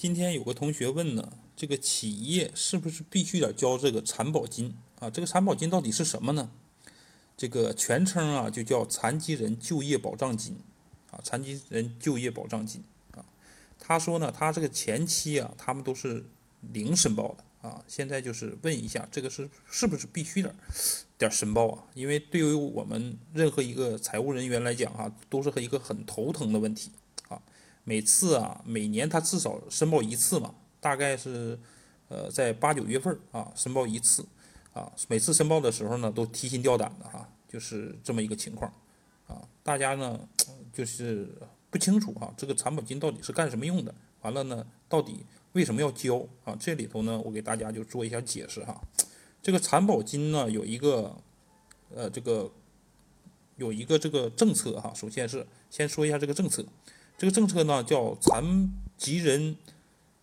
今天有个同学问呢，这个企业是不是必须得交这个残保金啊？这个残保金到底是什么呢？这个全称啊就叫残疾人就业保障金啊，残疾人就业保障金啊。他说呢，他这个前期啊，他们都是零申报的啊，现在就是问一下，这个是是不是必须点点申报啊？因为对于我们任何一个财务人员来讲啊，都是和一个很头疼的问题。每次啊，每年他至少申报一次嘛，大概是，呃，在八九月份啊申报一次，啊，每次申报的时候呢都提心吊胆的哈，就是这么一个情况，啊，大家呢就是不清楚哈，这个残保金到底是干什么用的？完了呢，到底为什么要交啊？这里头呢，我给大家就做一下解释哈，这个残保金呢有一个，呃，这个有一个这个政策哈，首先是先说一下这个政策。这个政策呢叫《残疾人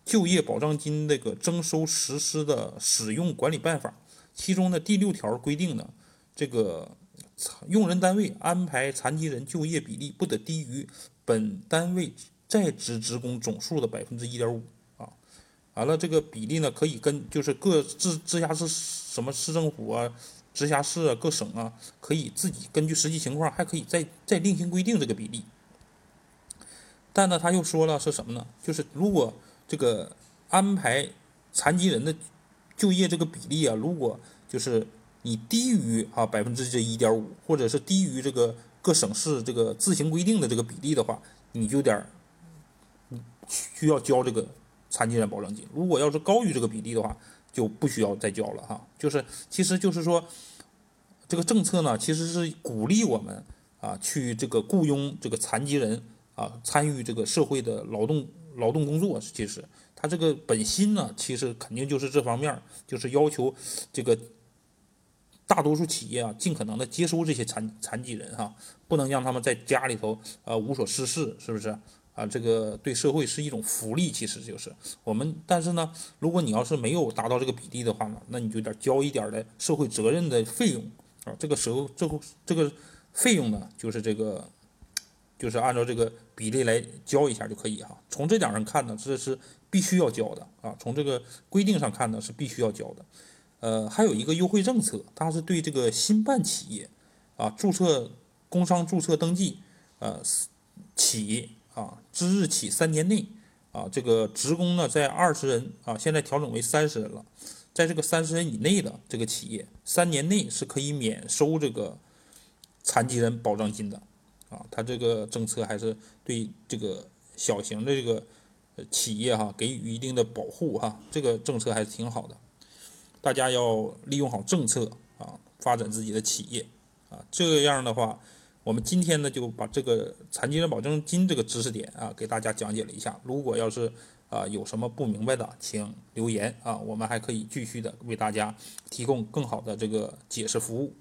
就业保障金那个征收实施的使用管理办法》，其中的第六条规定呢，这个用人单位安排残疾人就业比例不得低于本单位在职职工总数的百分之一点五啊。完了，这个比例呢可以跟就是各直直辖市什么市政府啊、直辖市啊、各省啊，可以自己根据实际情况还可以再再另行规定这个比例。但呢，他又说了是什么呢？就是如果这个安排残疾人的就业这个比例啊，如果就是你低于啊百分之这一点五，或者是低于这个各省市这个自行规定的这个比例的话，你就点需要交这个残疾人保障金。如果要是高于这个比例的话，就不需要再交了哈。就是其实就是说，这个政策呢，其实是鼓励我们啊去这个雇佣这个残疾人。啊，参与这个社会的劳动劳动工作，其实他这个本心呢，其实肯定就是这方面，就是要求这个大多数企业啊，尽可能的接收这些残残疾人哈，不能让他们在家里头呃无所事事，是不是啊？这个对社会是一种福利，其实就是我们。但是呢，如果你要是没有达到这个比例的话呢，那你就得交一点的社会责任的费用啊。这个时候，这个这个费用呢，就是这个。就是按照这个比例来交一下就可以哈。从这点上看呢，这是必须要交的啊。从这个规定上看呢，是必须要交的。呃，还有一个优惠政策，它是对这个新办企业啊，注册工商注册登记呃起啊之日起三年内啊，这个职工呢在二十人啊，现在调整为三十人了，在这个三十人以内的这个企业，三年内是可以免收这个残疾人保障金的。啊，它这个政策还是对这个小型的这个企业哈给予一定的保护哈，这个政策还是挺好的。大家要利用好政策啊，发展自己的企业啊。这样的话，我们今天呢就把这个残疾人保证金这个知识点啊给大家讲解了一下。如果要是啊有什么不明白的，请留言啊，我们还可以继续的为大家提供更好的这个解释服务。